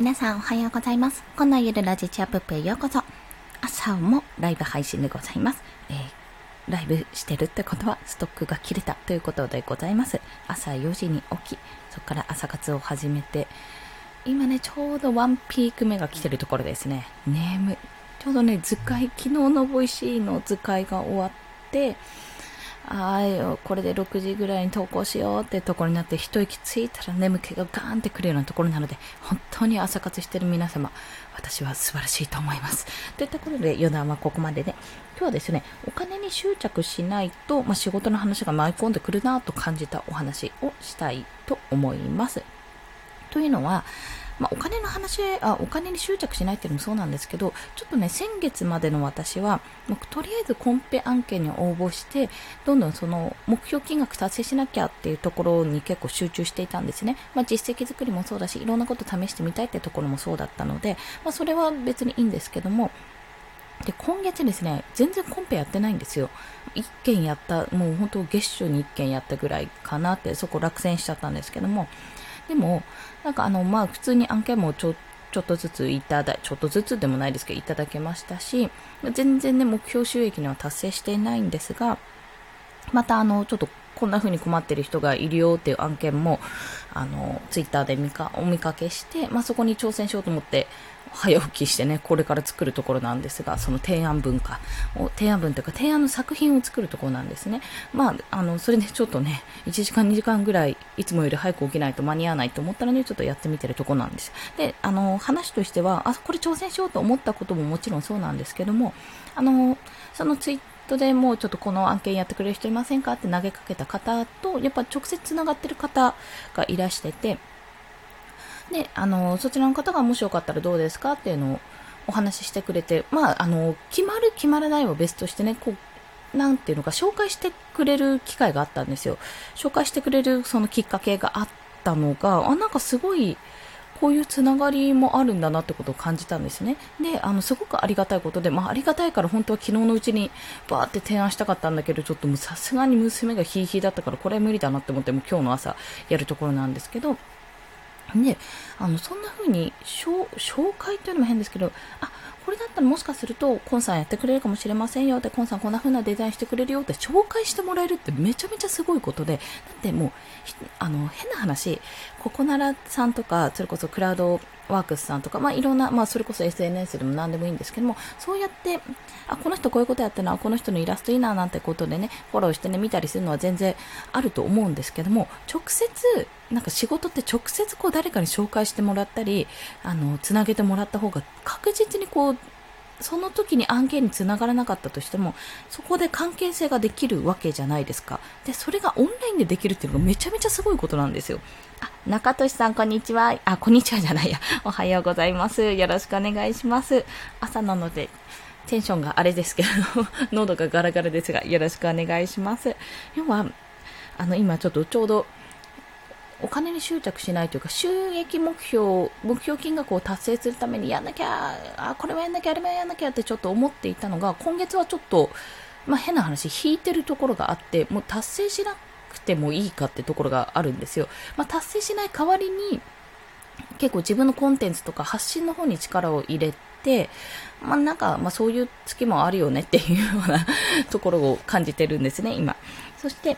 皆さんおはようございます。こんなゆるラジチアップップへようこそ。朝もライブ配信でございます。えー、ライブしてるってことはストックが切れたということでございます。朝4時に起き、そこから朝活を始めて、今ね、ちょうどワンピーク目が来てるところですね。眠い。ちょうどね、図解、昨日のボイシーの図解が終わって、ああ、これで6時ぐらいに投稿しようってところになって、一息ついたら眠気がガーンってくるようなところなので、本当に朝活してる皆様、私は素晴らしいと思います。といったことで、余談はここまでで、今日はですね、お金に執着しないと、まあ、仕事の話が舞い込んでくるなと感じたお話をしたいと思います。というのは、まあ、お金の話あ、お金に執着しないっていうのもそうなんですけど、ちょっとね、先月までの私は、僕とりあえずコンペ案件に応募して、どんどんその目標金額達成しなきゃっていうところに結構集中していたんですね。まあ、実績作りもそうだし、いろんなこと試してみたいってところもそうだったので、まあ、それは別にいいんですけども、で、今月ですね、全然コンペやってないんですよ。1件やった、もう本当月初に1件やったぐらいかなって、そこ落選しちゃったんですけども、でも、なんかあの、まあ普通に案件もちょ、ちょっとずついただ、ちょっとずつでもないですけど、いただけましたし、全然ね、目標収益には達成していないんですが、またあの、ちょっとこんな風に困ってる人がいるよっていう案件も、あの、ツイッターで見か、お見かけして、まあそこに挑戦しようと思って、早起きしてね、これから作るところなんですが、その提案文化を、提案文というか提案の作品を作るところなんですね。まあ、あの、それで ちょっとね、1時間2時間ぐらい、いつもより早く起きないと間に合わないと思ったので、ちょっとやってみてるところなんです。で、あの、話としては、あ、これ挑戦しようと思ったことももちろんそうなんですけども、あの、そのツイッターでもうちょっとこの案件やってくれる人いませんかって投げかけた方と、やっぱ直接つながってる方がいらしてて、で、あの、そちらの方がもしよかったらどうですかっていうのをお話ししてくれて、まあ、あの、決まる決まらないは別としてね、こう、なんていうのか、紹介してくれる機会があったんですよ。紹介してくれるそのきっかけがあったのが、あ、なんかすごい、こういうつながりもあるんだなってことを感じたんですね。で、あの、すごくありがたいことで、まあ、ありがたいから本当は昨日のうちにバーって提案したかったんだけど、ちょっともうさすがに娘がヒーヒーだったから、これは無理だなって思って、もう今日の朝やるところなんですけど、で、あの、そんな風に、紹介というのも変ですけど、あ、これだったらもしかすると、コンさんやってくれるかもしれませんよって、コンさんこんな風なデザインしてくれるよって紹介してもらえるってめちゃめちゃすごいことで、だってもう、あの、変な話、ココナラさんとか、それこそクラウドワークスさんとか、まあ、いろんな、まあ、それこそ SNS でも何でもいいんですけども、そうやって、あ、この人こういうことやってるな、この人のイラストいいな、なんてことでね、フォローしてね、見たりするのは全然あると思うんですけども、直接、なんか仕事って直接こう誰かに紹介してもらったり、あの、つなげてもらった方が確実にこう、その時に案件につながらなかったとしても、そこで関係性ができるわけじゃないですか。で、それがオンラインでできるっていうのがめちゃめちゃすごいことなんですよ。あ、中俊さん、こんにちは。あ、こんにちはじゃないや。おはようございます。よろしくお願いします。朝なので、テンションがあれですけど、喉がガラガラですが、よろしくお願いします。要は、あの、今ちょっとちょうど、お金に執着しないというか、収益目標、目標金額を達成するためにやんなきゃ、あ、これもやんなきゃ、あれもやんなきゃってちょっと思っていたのが、今月はちょっと、まあ、変な話、引いてるところがあって、もう達成しなくてもいいかってところがあるんですよ。まあ、達成しない代わりに、結構自分のコンテンツとか発信の方に力を入れて、まあ、なんか、まあ、そういう月もあるよねっていうようなところを感じてるんですね、今。そして、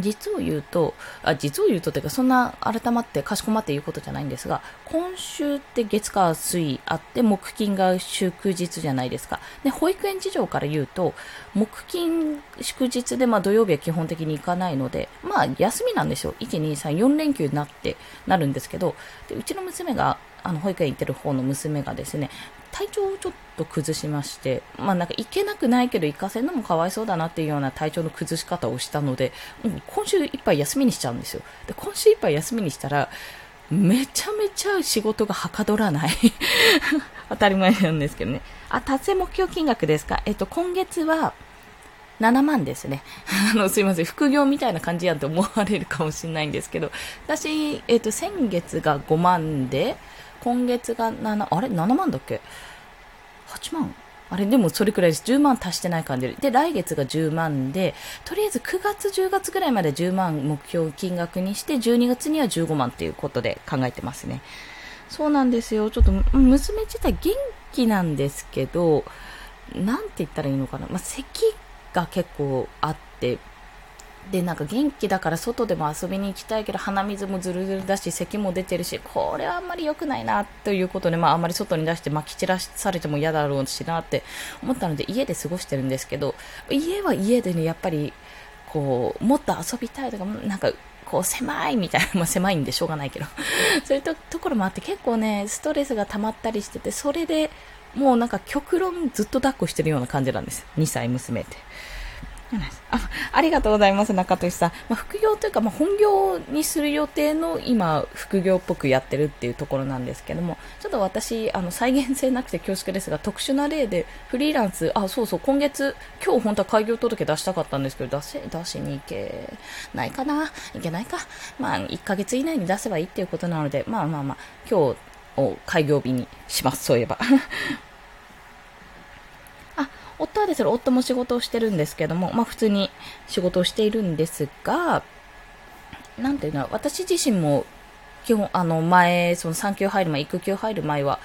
実を言うと、あ、実を言うとっていうか、そんな改まって、かしこまって言うことじゃないんですが、今週って月火水あって、木金が祝日じゃないですか。で、保育園事情から言うと、木金祝日で、まあ土曜日は基本的に行かないので、まあ休みなんですよ。1、2、3、4連休になって、なるんですけど、でうちの娘が、あの、保育園行ってる方の娘がですね、体調をちょっと崩しまして、まあなんか行けなくないけど行かせるのもかわいそうだなっていうような体調の崩し方をしたので、もう今週いっぱい休みにしちゃうんですよ。で、今週いっぱい休みにしたら、めちゃめちゃ仕事がはかどらない。当たり前なんですけどね。あ、達成目標金額ですか？えっと、今月は、7万ですね。あの、すいません。副業みたいな感じやんと思われるかもしれないんですけど、私、えっと、先月が5万で、今月が7、あれ ?7 万だっけ ?8 万？あれでもそれくらいです。10万足してない感じで。で、来月が10万で、とりあえず9月、10月ぐらいまで10万目標金額にして、12月には15万っていうことで考えてますね。そうなんですよ。ちょっと、娘自体元気なんですけど、なんて言ったらいいのかな。まあ、咳が結構あって、で、なんか元気だから外でも遊びに行きたいけど鼻水もずるずるだし咳も出てるしこれはあんまり良くないなということで、まあ、あんまり外に出してまき散らされても嫌だろうしなって思ったので家で過ごしてるんですけど家は家でねやっぱりこうもっと遊びたいとかなんかこう狭いみたいな、まあ、狭いんでしょうがないけど そういうとところもあって結構ねストレスが溜まったりしててそれでもうなんか極論ずっと抱っこしてるような感じなんです2歳娘って。あありがとうございます、中俊さん。まあ、副業というか、まあ、本業にする予定の今、副業っぽくやってるっていうところなんですけども、ちょっと私、あの、再現性なくて恐縮ですが、特殊な例で、フリーランス、あ、そうそう、今月、今日本当は開業届出したかったんですけど、出せ、出しに行けないかな？いけないか？まあ、1ヶ月以内に出せばいいっていうことなので、まあまあまあ、今日を開業日にします、そういえば。夫はですね、夫も仕事をしてるんですけども、まあ普通に仕事をしているんですが、なんていうの、私自身も基本、あの前、その産休入る前、育休入る前は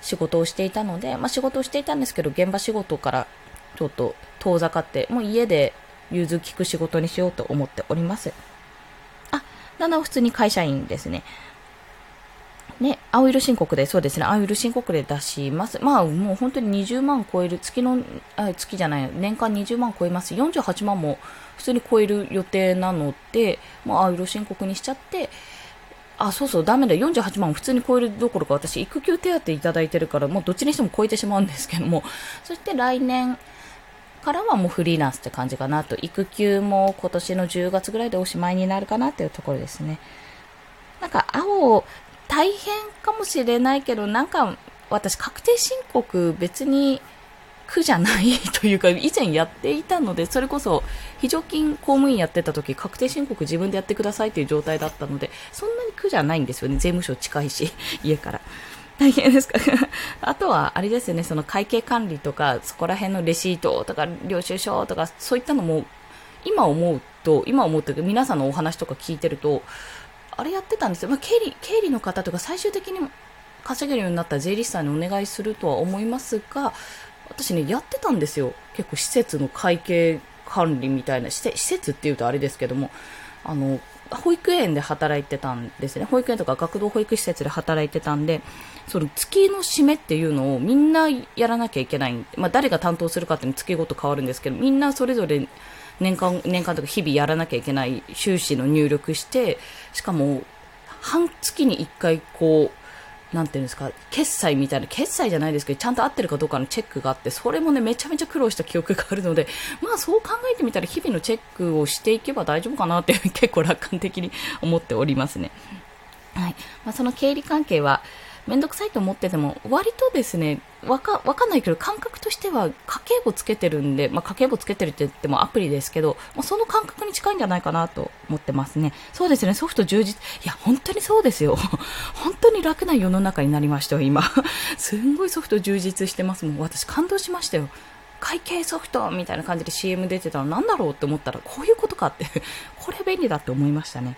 仕事をしていたので、まあ仕事をしていたんですけど、現場仕事からちょっと遠ざかって、もう家で融通聞く仕事にしようと思っております。あ、なな普通に会社員ですね。ね、青色申告で、そうですね、青色申告で出します。まあ、もう本当に20万超える、月の、あ月じゃない、年間20万超えます。48万も普通に超える予定なので、もう青色申告にしちゃって、あ、そうそう、ダメだ、48万普通に超えるどころか、私、育休手当いただいてるから、もうどっちにしても超えてしまうんですけども、そして来年、からはもうフリーランスって感じかなと、育休も今年の10月ぐらいでおしまいになるかなっていうところですね。なんか、青大変かもしれないけど、なんか私確定申告別に苦じゃないというか、以前やっていたので、それこそ非常勤公務員やってた時、確定申告自分でやってくださいという状態だったので、そんなに苦じゃないんですよね。税務署近いし、家から。大変ですかあとは、あれですよね、その会計管理とか、そこら辺のレシートとか、領収書とか、そういったのも、今思うと、今思うというか、皆さんのお話とか聞いてると、あれやってたんですよ。まあ、経理、経理の方とか最終的に稼げるようになった税理士さんにお願いするとは思いますが、私ね、やってたんですよ。結構施設の会計管理みたいな、施設って言うとあれですけども、あの、保育園で働いてたんですね。保育園とか学童保育施設で働いてたんで、その月の締めっていうのをみんなやらなきゃいけない。まあ誰が担当するかっていうの月ごと変わるんですけど、みんなそれぞれ年間、年間とか日々やらなきゃいけない収支の入力して、しかも、半月に1回こう、なんていうんですか、決済みたいな、決済じゃないですけど、ちゃんと合ってるかどうかのチェックがあって、それもね、めちゃめちゃ苦労した記憶があるので、まあそう考えてみたら日々のチェックをしていけば大丈夫かなって 結構楽観的に思っておりますね。はい。まあその経理関係は、めんどくさいと思ってても、割とですね、わか、わかんないけど、感覚としては家計簿つけてるんで、まあ、家計簿つけてるって言ってもアプリですけど、まあ、その感覚に近いんじゃないかなと思ってますね。そうですね、ソフト充実。いや、本当にそうですよ。本当に楽な世の中になりましたよ、今。すんごいソフト充実してますもん。私感動しましたよ。会計ソフトみたいな感じで CM 出てたのなんだろうって思ったら、こういうことかって これ便利だって思いましたね。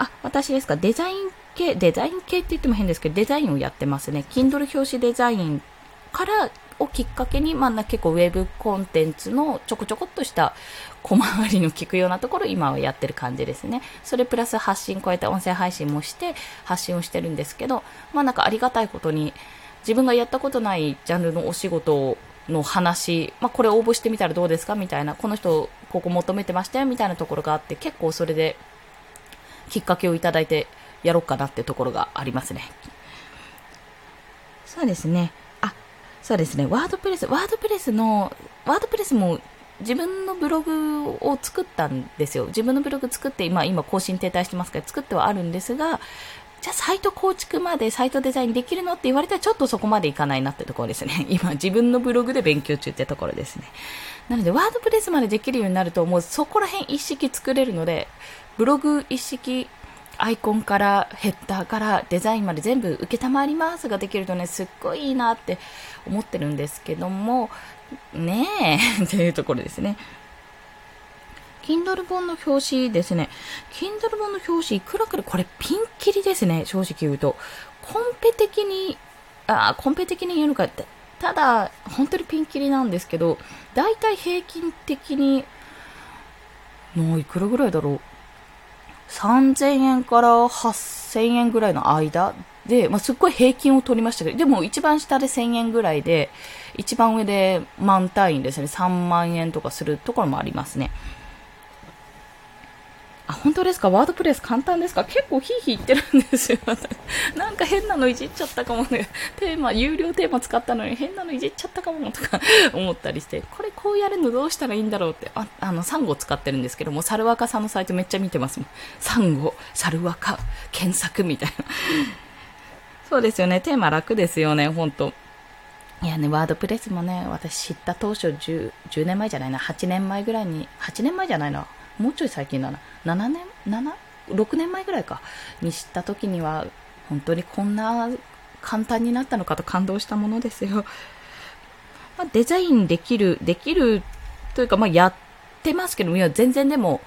あ、私ですか、デザイン系、デザイン系って言っても変ですけど、デザインをやってますね。Kindle 表紙デザインからをきっかけに、まあ、結構ウェブコンテンツのちょこちょこっとした小回りの効くようなところ今はやってる感じですね。それプラス発信超えて音声配信もして発信をしてるんですけど、まあなんかありがたいことに自分がやったことないジャンルのお仕事の話、まあこれ応募してみたらどうですか？みたいな、この人ここ求めてましたよみたいなところがあって結構それできっかけをいただいてやろうかなってところがありますね。そうですね。あ、そうですね。ワードプレス、ワードプレスの、ワードプレスも自分のブログを作ったんですよ。自分のブログ作って、今、今更新停滞してますから作ってはあるんですが、じゃあサイト構築までサイトデザインできるのって言われたらちょっとそこまでいかないなってところですね。今自分のブログで勉強中ってところですね。なのでワードプレスまでできるようになるともうそこら辺一式作れるので、ブログ一式アイコンからヘッダーからデザインまで全部承りますができるとね、すっごいいいなって思ってるんですけども、ねえ、っていうところですね。Kindle 本の表紙ですね。Kindle 本の表紙いくらくらこれピンキリですね。正直言うと。コンペ的に、あ、コンペ的に言うのかって、ただ、本当にピンキリなんですけど、大体平均的に、もういくらぐらいだろう？3000円から8000円ぐらいの間で、まあ、すっごい平均を取りましたけど、でも一番下で1000円ぐらいで、一番上で満単位ですね、3万円とかするところもありますね。あ、本当ですか？ワードプレス簡単ですか？結構ヒーヒー言ってるんですよ。なんか変なのいじっちゃったかもね。テーマ、有料テーマ使ったのに変なのいじっちゃったかもとか 思ったりして、これこうやるのどうしたらいいんだろうって、あ、あの、サンゴ使ってるんですけども、サルワカさんのサイトめっちゃ見てますもん。サンゴ、サルワカ、検索みたいな。そうですよね。テーマ楽ですよね、本当いやね、ワードプレスもね、私知った当初10、10年前じゃないな、8年前ぐらいに、8年前じゃないな、もうちょい最近だな、7年、7、6年前ぐらいか、に知った時には、本当にこんな簡単になったのかと感動したものですよ。まあ、デザインできる、できるというか、まあ、やってますけど、いや、全然でも、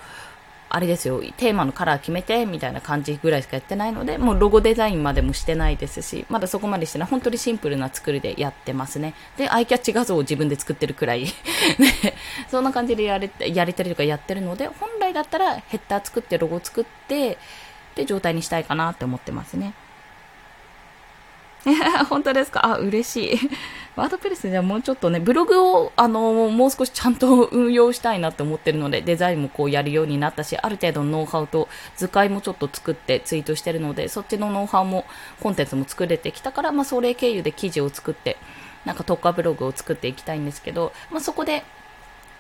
あれですよ、テーマのカラー決めて、みたいな感じぐらいしかやってないので、もうロゴデザインまでもしてないですし、まだそこまでしてない、本当にシンプルな作りでやってますね。で、アイキャッチ画像を自分で作ってるくらい ね、そんな感じでやれやれたりとかやってるので、本来だったらヘッダー作って、ロゴ作って、で、状態にしたいかなって思ってますね。本当ですか？あ、嬉しい。ワードプレスではもうちょっとね、ブログを、あの、もう少しちゃんと運用したいなって思ってるので、デザインもこうやるようになったし、ある程度のノウハウと図解もちょっと作ってツイートしてるので、そっちのノウハウも、コンテンツも作れてきたから、まあ、それ経由で記事を作って、なんか特化ブログを作っていきたいんですけど、まあ、そこで、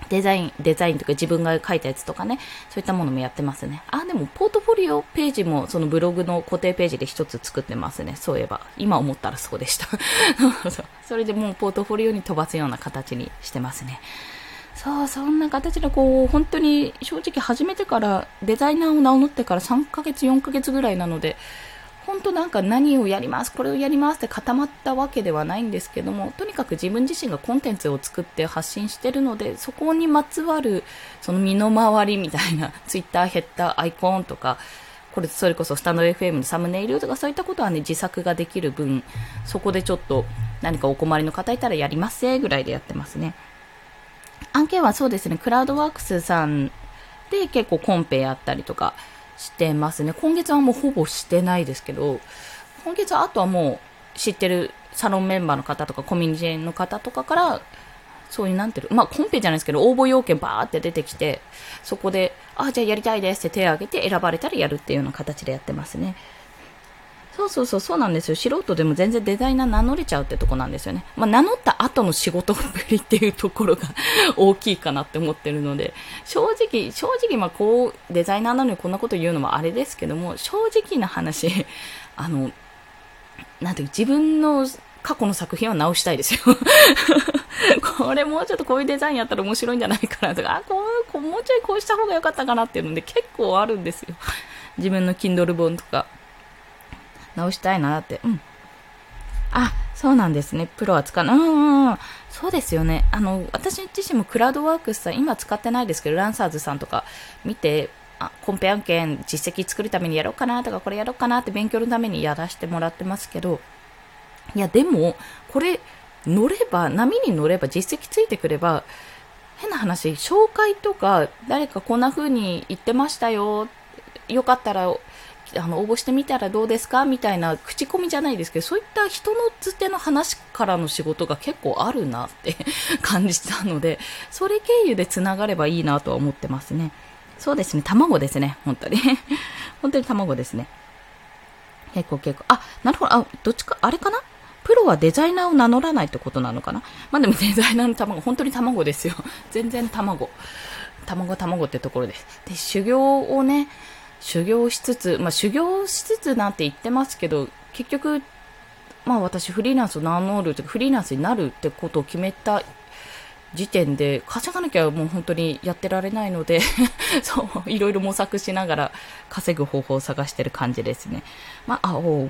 デザイン、デザインとか自分が書いたやつとかね、そういったものもやってますね。あ、でもポートフォリオページもそのブログの固定ページで一つ作ってますね。そういえば。今思ったらそうでした。それでもうポートフォリオに飛ばすような形にしてますね。そう、そんな形でこう、本当に正直始めてからデザイナーを名乗ってから3ヶ月、4ヶ月ぐらいなので、本当なんか何をやります、これをやりますって固まったわけではないんですけども、とにかく自分自身がコンテンツを作って発信してるので、そこにまつわる、その身の回りみたいな、ツイッター、ヘッダー、アイコンとか、これ、それこそスタンド FM のサムネイルとかそういったことはね、自作ができる分、そこでちょっと何かお困りの方いたらやりますせぐらいでやってますね。案件はそうですね、クラウドワークスさんで結構コンペやったりとか、してますね。今月はもうほぼしてないですけど、今月はあとはもう知ってるサロンメンバーの方とかコミュニティの方とかから、そういうなんていうまあコンペじゃないですけど、応募要件バーって出てきて、そこで、あ、じゃあやりたいですって手を挙げて選ばれたらやるっていうような形でやってますね。そうそうそう、そうなんですよ。素人でも全然デザイナー名乗れちゃうってとこなんですよね。まあ、名乗った後の仕事ぶりっていうところが大きいかなって思ってるので、正直、正直、まあ、こう、デザイナーなのにこんなこと言うのもあれですけども、正直な話、あの、なんていう、自分の過去の作品は直したいですよ これもうちょっとこういうデザインやったら面白いんじゃないかなとか、あ、こう、こうもうちょいこうした方が良かったかなっていうので結構あるんですよ。自分の Kindle 本とか。直したいなって。うん。あ、そうなんですね。プロは使う。うんうん。そうですよね。あの、私自身もクラウドワークスさん、今使ってないですけど、ランサーズさんとか見て、あコンペ案件実績作るためにやろうかなとか、これやろうかなって勉強のためにやらせてもらってますけど、いや、でも、これ、乗れば、波に乗れば、実績ついてくれば、変な話、紹介とか、誰かこんな風に言ってましたよ、よかったらあの応募してみたらどうですかみたいな口コミじゃないですけどそういった人のつての話からの仕事が結構あるなって感じたので それ経由でつながればいいなとは思ってますね。そうですね卵ですね本当に。本当に卵ですね。結構結構。あなるほど。あどっちか？あれかな？プロはデザイナーを名乗らないってことなのかな？まあでもデザイナーの卵、本当に卵ですよ。全然卵。卵卵ってところです。で、修行をね、修行しつつ、まあ、修行しつつなんて言ってますけど、結局、まあ私フリーランスを名乗るというか、フリーランスになるってことを決めた時点で、稼がなきゃもう本当にやってられないので そう、いろいろ模索しながら稼ぐ方法を探してる感じですね。まあ、あ、お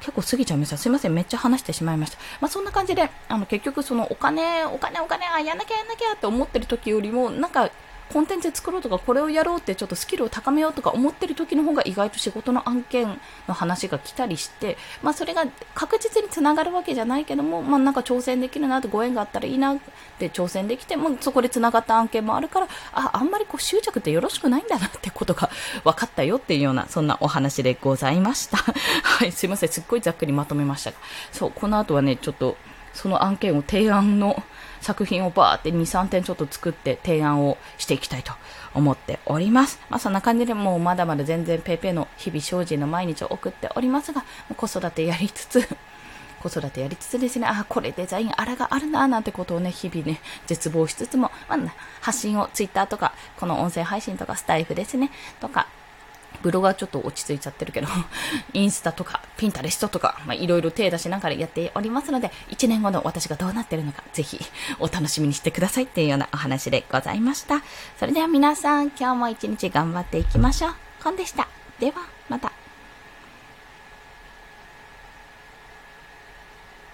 結構過ぎちゃいました。すいません。めっちゃ話してしまいました。まあ、そんな感じで、あの、結局そのお金、お金、お金、あ、やんなきゃやんなきゃって思ってる時よりも、なんか、コンテンツ作ろうとか、これをやろうってちょっとスキルを高めようとか思ってる時の方が意外と仕事の案件の話が来たりして、まあそれが確実につながるわけじゃないけども、まあなんか挑戦できるなってご縁があったらいいなって挑戦できて、もうそこでつながった案件もあるから、あ、あんまりこう執着ってよろしくないんだなってことが分かったよっていうような、そんなお話でございました。はい、すいません。すっごいざっくりまとめましたが。そう、この後はね、ちょっと、その案件を提案の作品をバーって2、3点ちょっと作って提案をしていきたいと思っております。まあそんな感じでもうまだまだ全然 paypay の日々精進の毎日を送っておりますが、子育てやりつつ、子育てやりつつですね、あ、これデザインあれがあるな、なんてことをね、日々ね、絶望しつつも、まあ、発信を Twitter とか、この音声配信とかスタイフですね、とか、ブログはちょっと落ち着いちゃってるけど、インスタとか、ピンタレストとか、まあ、いろいろ手出しながらやっておりますので、1年後の私がどうなってるのか、ぜひお楽しみにしてくださいっていうようなお話でございました。それでは皆さん、今日も一日頑張っていきましょう。コンでした。では、また。